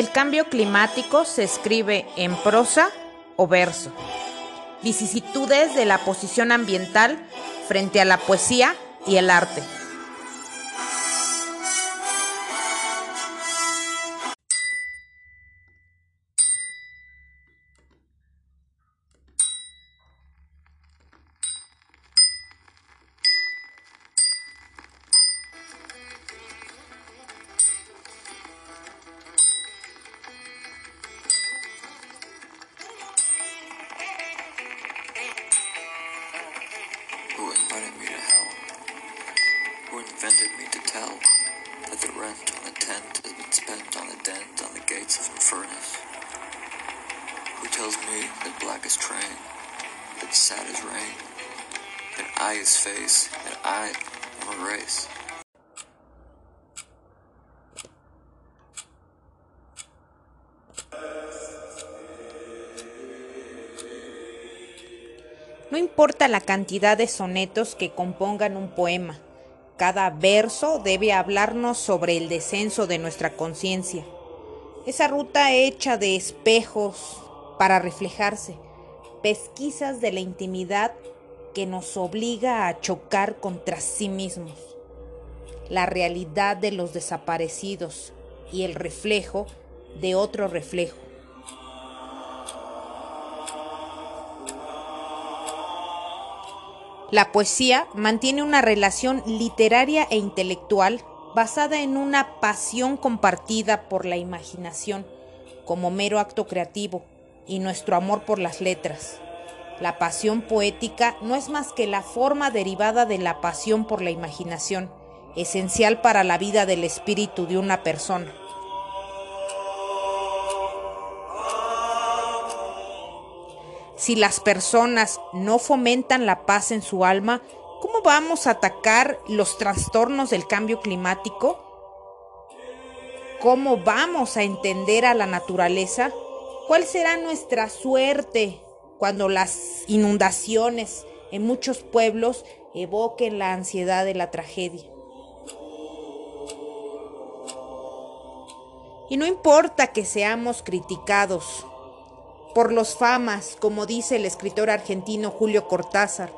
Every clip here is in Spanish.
El cambio climático se escribe en prosa o verso. Vicisitudes de la posición ambiental frente a la poesía y el arte. No importa la cantidad de sonetos que compongan un poema, cada verso debe hablarnos sobre el descenso de nuestra conciencia. Esa ruta hecha de espejos para reflejarse, pesquisas de la intimidad que nos obliga a chocar contra sí mismos. La realidad de los desaparecidos y el reflejo de otro reflejo. La poesía mantiene una relación literaria e intelectual basada en una pasión compartida por la imaginación como mero acto creativo y nuestro amor por las letras. La pasión poética no es más que la forma derivada de la pasión por la imaginación, esencial para la vida del espíritu de una persona. Si las personas no fomentan la paz en su alma, ¿cómo vamos a atacar los trastornos del cambio climático? ¿Cómo vamos a entender a la naturaleza? ¿Cuál será nuestra suerte cuando las inundaciones en muchos pueblos evoquen la ansiedad de la tragedia? Y no importa que seamos criticados, por los famas, como dice el escritor argentino Julio Cortázar.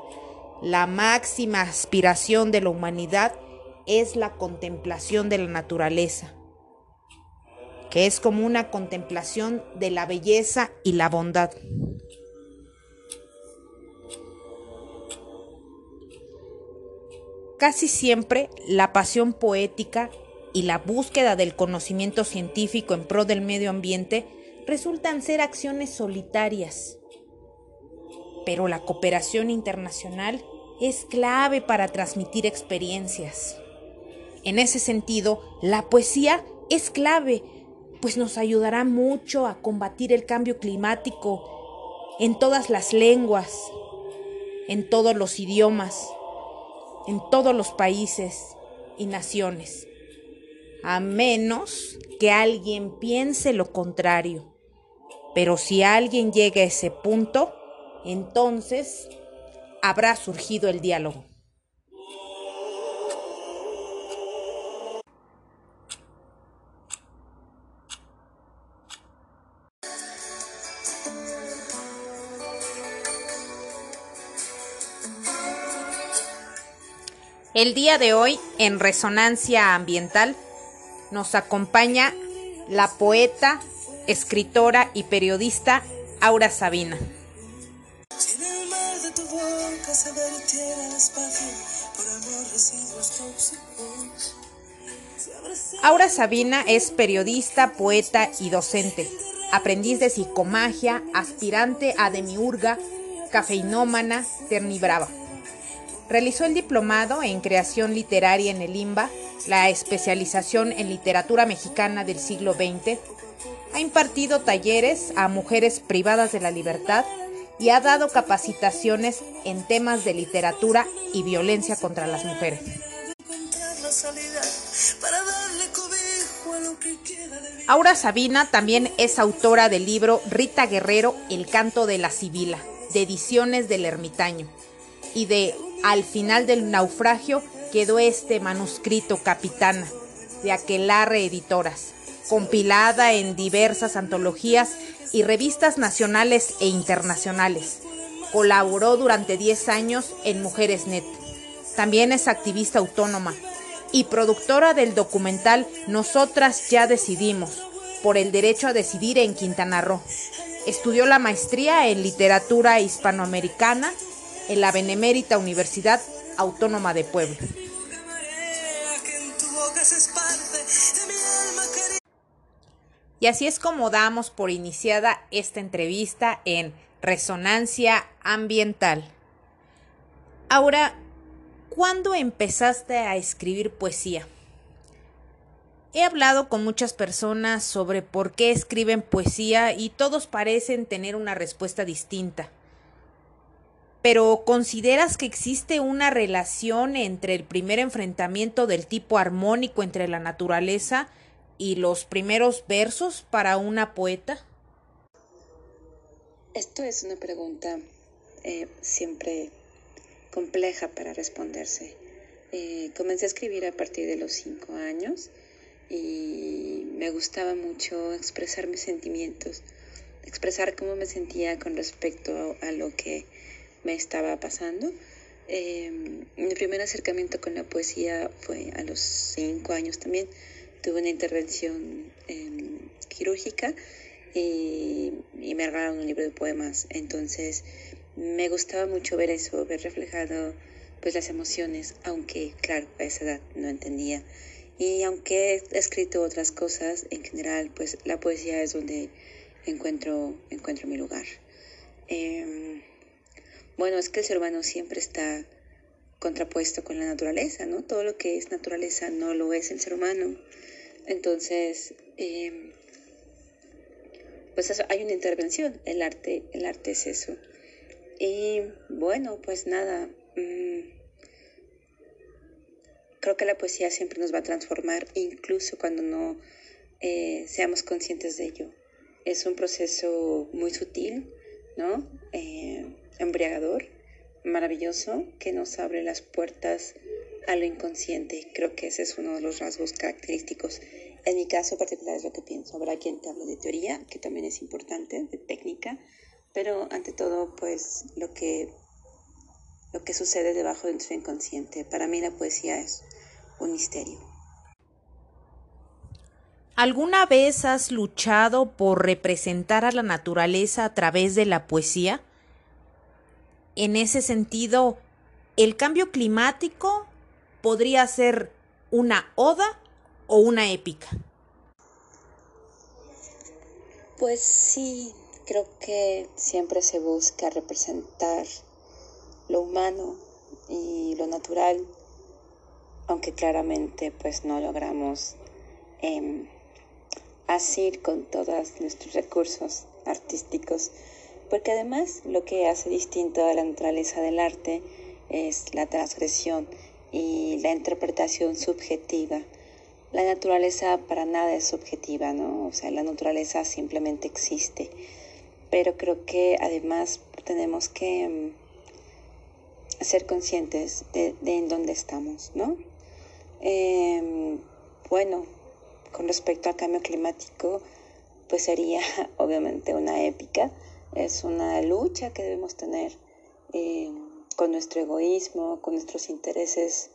La máxima aspiración de la humanidad es la contemplación de la naturaleza, que es como una contemplación de la belleza y la bondad. Casi siempre la pasión poética y la búsqueda del conocimiento científico en pro del medio ambiente resultan ser acciones solitarias. Pero la cooperación internacional es clave para transmitir experiencias. En ese sentido, la poesía es clave, pues nos ayudará mucho a combatir el cambio climático en todas las lenguas, en todos los idiomas, en todos los países y naciones, a menos que alguien piense lo contrario. Pero si alguien llega a ese punto, entonces habrá surgido el diálogo. El día de hoy, en Resonancia Ambiental, nos acompaña la poeta, escritora y periodista Aura Sabina. Si en el mar de tu boca se vertiera el espacio por amor residuos tóxicos. se abraza- Aura Sabina es periodista, poeta y docente, aprendiz de psicomagia, aspirante a demiurga, cafeinómana, ternibrava. Realizó el diplomado en creación literaria en el IMBA, la especialización en literatura mexicana del siglo XX, ha impartido talleres a mujeres privadas de la libertad y ha dado capacitaciones en temas de literatura y violencia contra las mujeres. Aura Sabina también es autora del libro Rita Guerrero, El canto de la Sibila, de Ediciones del Ermitaño, y de Al final del naufragio quedó este manuscrito capitana, de Aquelarre Editoras. compilada en diversas antologías y revistas nacionales e internacionales. Colaboró durante 10 años en Mujeres Net. También es activista autónoma y productora del documental Nosotras ya decidimos, por el derecho a decidir en Quintana Roo. Estudió la maestría en literatura hispanoamericana en la Benemérita Universidad Autónoma de Puebla. Y así es como damos por iniciada esta entrevista en Resonancia Ambiental. Ahora, ¿cuándo empezaste a escribir poesía? He hablado con muchas personas sobre por qué escriben poesía y todos parecen tener una respuesta distinta. Pero ¿consideras que existe una relación entre el primer enfrentamiento del tipo armónico entre la naturaleza y los primeros versos para una poeta? Esto es una pregunta eh, siempre compleja para responderse. Eh, comencé a escribir a partir de los cinco años y me gustaba mucho expresar mis sentimientos, expresar cómo me sentía con respecto a lo que me estaba pasando. Em, mi primer acercamiento con la poesía fue a los cinco años también. Tuve una intervención em, quirúrgica y, me regalaron un libro de poemas. Entonces me gustaba mucho ver eso, ver reflejado pues las emociones, aunque claro, a esa edad no entendía. Y aunque he escrito otras cosas, en general pues la poesía es donde encuentro, encuentro mi lugar. Eh, bueno, es que el ser humano siempre está contrapuesto con la naturaleza, ¿no? Todo lo que es naturaleza no lo es el ser humano. Entonces, em, pues eso, hay una intervención, el arte, el arte es eso. Y bueno, pues nada, mm, creo que la poesía siempre nos va a transformar, incluso cuando no eh, seamos conscientes de ello. Es un proceso muy sutil, ¿no? Eh, embriagador, maravilloso, que nos abre las puertas a lo inconsciente. Creo que ese es uno de los rasgos característicos. En mi caso particular es lo que pienso. Habrá quien te hable de teoría, que también es importante, de técnica, pero ante todo, pues lo que, lo que sucede debajo de nuestro inconsciente. Para mí la poesía es un misterio. ¿Alguna vez has luchado por representar a la naturaleza a través de la poesía? En ese sentido, el cambio climático podría ser una oda o una épica. Pues sí, creo que siempre se busca representar lo humano y lo natural, aunque claramente pues no logramos eh, asir con todos nuestros recursos artísticos porque además lo que hace distinto a la naturaleza del arte es la transgresión y la interpretación subjetiva. La naturaleza para nada es subjetiva, ¿no? O sea, la naturaleza simplemente existe. Pero creo que además tenemos que mm, ser conscientes de, en dónde estamos, ¿no? Em, bueno, con respecto al cambio climático, pues sería obviamente una épica, es una lucha que debemos tener eh, con nuestro egoísmo, con nuestros intereses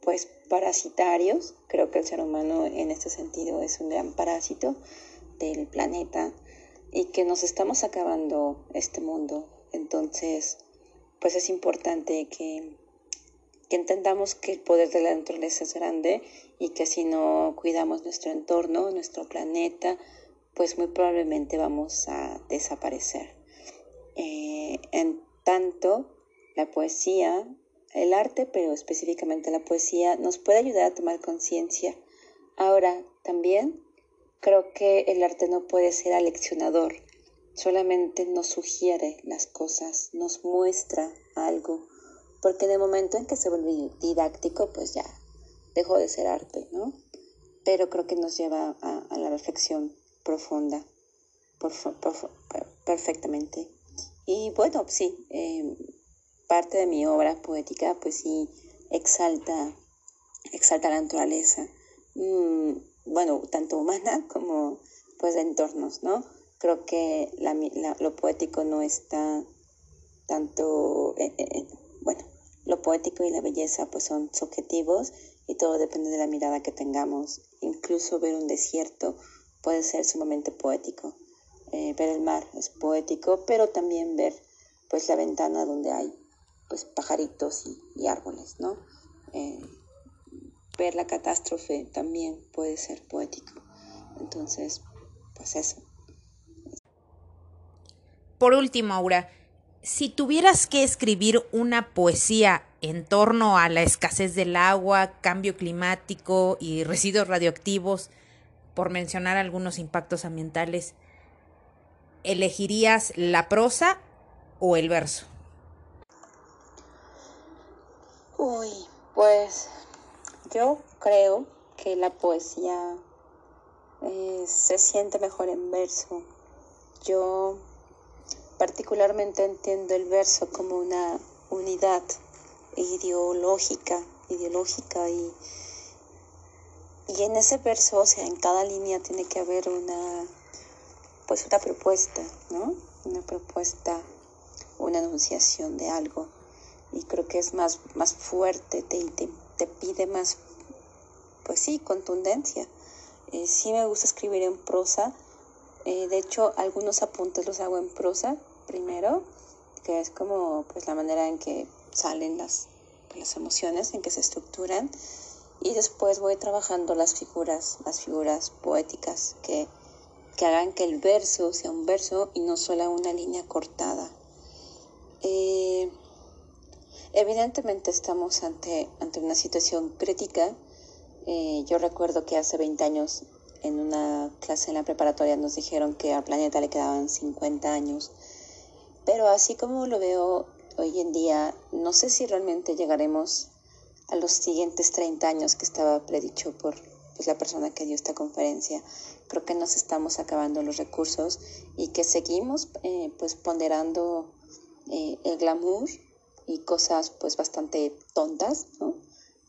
pues parasitarios. Creo que el ser humano en este sentido es un gran parásito del planeta y que nos estamos acabando este mundo. Entonces, pues es importante que, que entendamos que el poder de la naturaleza es grande y que si no cuidamos nuestro entorno, nuestro planeta, pues muy probablemente vamos a desaparecer. Eh, en tanto, la poesía, el arte, pero específicamente la poesía, nos puede ayudar a tomar conciencia. Ahora, también creo que el arte no puede ser aleccionador, solamente nos sugiere las cosas, nos muestra algo, porque en el momento en que se vuelve didáctico, pues ya dejó de ser arte, ¿no? Pero creo que nos lleva a la reflexión profunda, perfectamente. Y bueno, sí, em, parte de mi obra poética, pues sí, exalta, exalta la naturaleza. Mm, bueno, tanto humana como pues de entornos, ¿no? Creo que la, lo poético no está tanto, bueno, lo poético y la belleza pues son subjetivos y todo depende de la mirada que tengamos. Incluso ver un desierto puede ser sumamente poético. Eh, ver el mar es poético, pero también ver pues la ventana donde hay pues pajaritos y, árboles, ¿no? Eh, ver la catástrofe también puede ser poético. Entonces, pues eso. Por último, Aura, si tuvieras que escribir una poesía en torno a la escasez del agua, cambio climático y residuos radioactivos, por mencionar algunos impactos ambientales, ¿elegirías la prosa o el verso? Uy, pues yo creo que la poesía eh, se siente mejor en verso. Yo particularmente entiendo el verso como una unidad ideológica, ideológica y, y en ese verso, o sea, en cada línea tiene que haber una, pues una propuesta, ¿no? Una propuesta, una anunciación de algo. Y creo que es más, más fuerte, te, te, pide más, pues sí, contundencia. Eh, sí me gusta escribir en prosa. Eh, de hecho, algunos apuntes los hago en prosa primero, que es como pues la manera en que salen las, las emociones, en que se estructuran. Y después voy trabajando las figuras, las figuras poéticas que, que hagan que el verso sea un verso y no solo una línea cortada. Eh, evidentemente estamos ante, ante una situación crítica. Eh, yo recuerdo que hace 20 años en una clase en la preparatoria nos dijeron que al planeta le quedaban 50 años. Pero así como lo veo hoy en día, no sé si realmente llegaremos a los siguientes 30 años que estaba predicho por pues, la persona que dio esta conferencia. Creo que nos estamos acabando los recursos y que seguimos eh, pues ponderando eh, el glamour y cosas pues bastante tontas, ¿no?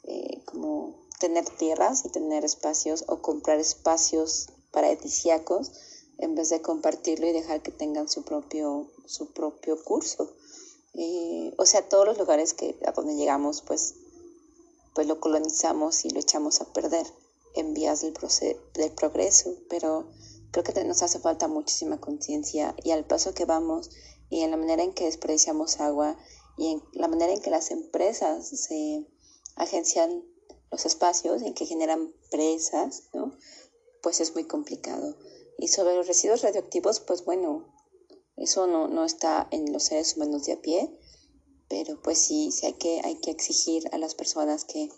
Eh, como tener tierras y tener espacios o comprar espacios paradisíacos en vez de compartirlo y dejar que tengan su propio, su propio curso. O sea, todos los lugares que, a donde llegamos, pues, pues lo colonizamos y lo echamos a perder en vías del, del progreso, pero creo que nos hace falta muchísima conciencia y al paso que vamos y en la manera en que desperdiciamos agua y en la manera en que las empresas se agencian los espacios, en que generan presas, ¿no? pues es muy complicado. Y sobre los residuos radioactivos, pues bueno, eso no, no está en los seres humanos de a pie, pero pues sí, sí hay, que, hay que exigir a las personas que,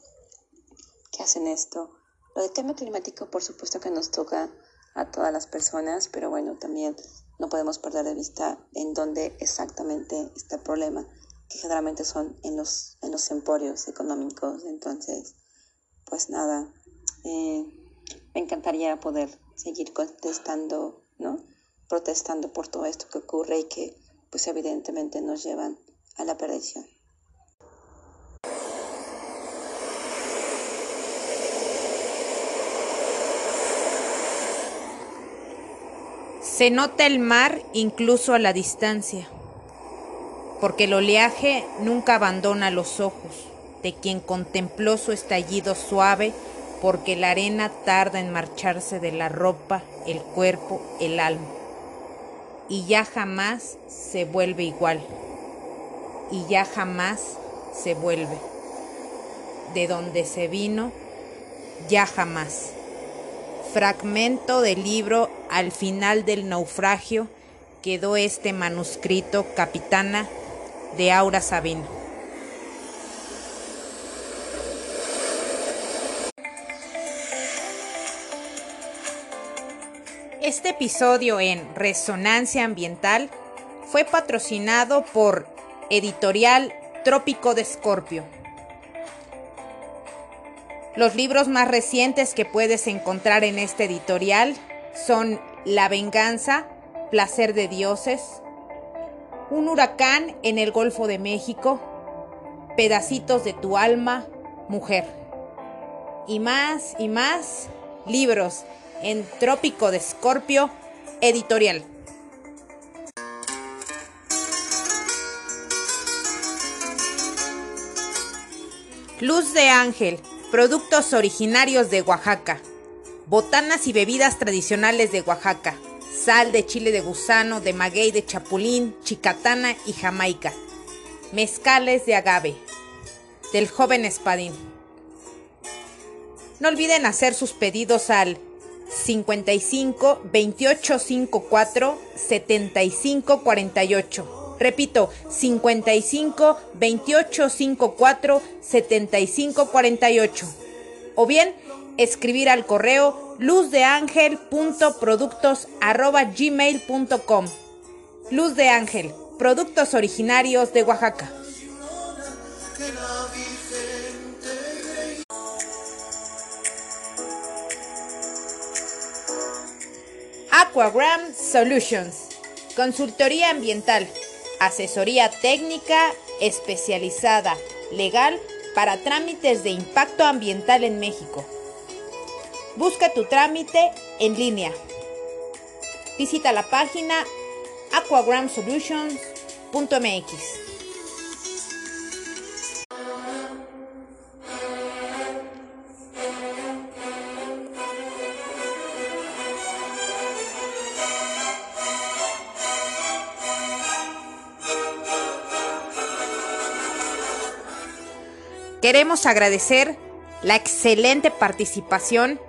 que hacen esto. Lo del cambio climático, por supuesto que nos toca a todas las personas, pero bueno, también no podemos perder de vista en dónde exactamente está el problema, que generalmente son en los, en los emporios económicos. Entonces, pues nada, eh, me encantaría poder seguir contestando, ¿no? Protestando por todo esto que ocurre y que pues evidentemente nos llevan a la perdición. Se nota el mar incluso a la distancia, porque el oleaje nunca abandona los ojos de quien contempló su estallido suave porque la arena tarda en marcharse de la ropa, el cuerpo, el alma, y ya jamás se vuelve igual, y ya jamás se vuelve. De donde se vino, ya jamás. Fragmento del libro Al final del naufragio quedó este manuscrito, capitana, de Aura Sabino. Este episodio en Resonancia Ambiental fue patrocinado por Editorial Trópico de Escorpio. Los libros más recientes que puedes encontrar en este editorial son La venganza, Placer de Dioses, Un huracán en el Golfo de México, Pedacitos de tu alma, Mujer. Y más y más libros en Trópico de Escorpio, editorial. Luz de Ángel, productos originarios de Oaxaca. Botanas y bebidas tradicionales de Oaxaca. Sal de chile de gusano, de maguey de chapulín, chicatana y jamaica. Mezcales de agave. Del joven espadín. No olviden hacer sus pedidos al 55 28 54 75 48. Repito, 55 28 54 75 48. O bien, escribir al correo luzdeangel.productos@gmail.com. Luz de Ángel, productos originarios de Oaxaca. Aquagram Solutions. Consultoría ambiental. Asesoría técnica especializada, legal para trámites de impacto ambiental en México. Busca tu trámite en línea. Visita la página aquagramsolutions.mx. Queremos agradecer la excelente participación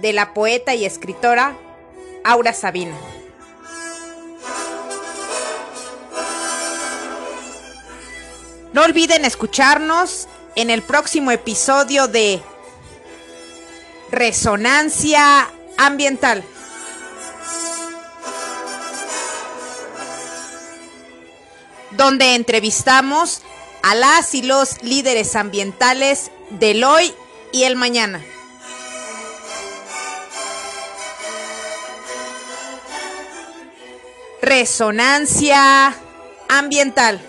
de la poeta y escritora Aura Sabina. No olviden escucharnos en el próximo episodio de Resonancia Ambiental. Donde entrevistamos a las y los líderes ambientales del hoy y el mañana. Resonancia ambiental.